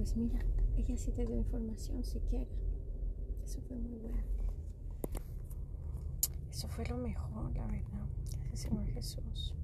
pues mira, ella sí te dio información siquiera. Eso fue muy bueno. Eso fue lo mejor, la verdad. Gracias, Señor Jesús.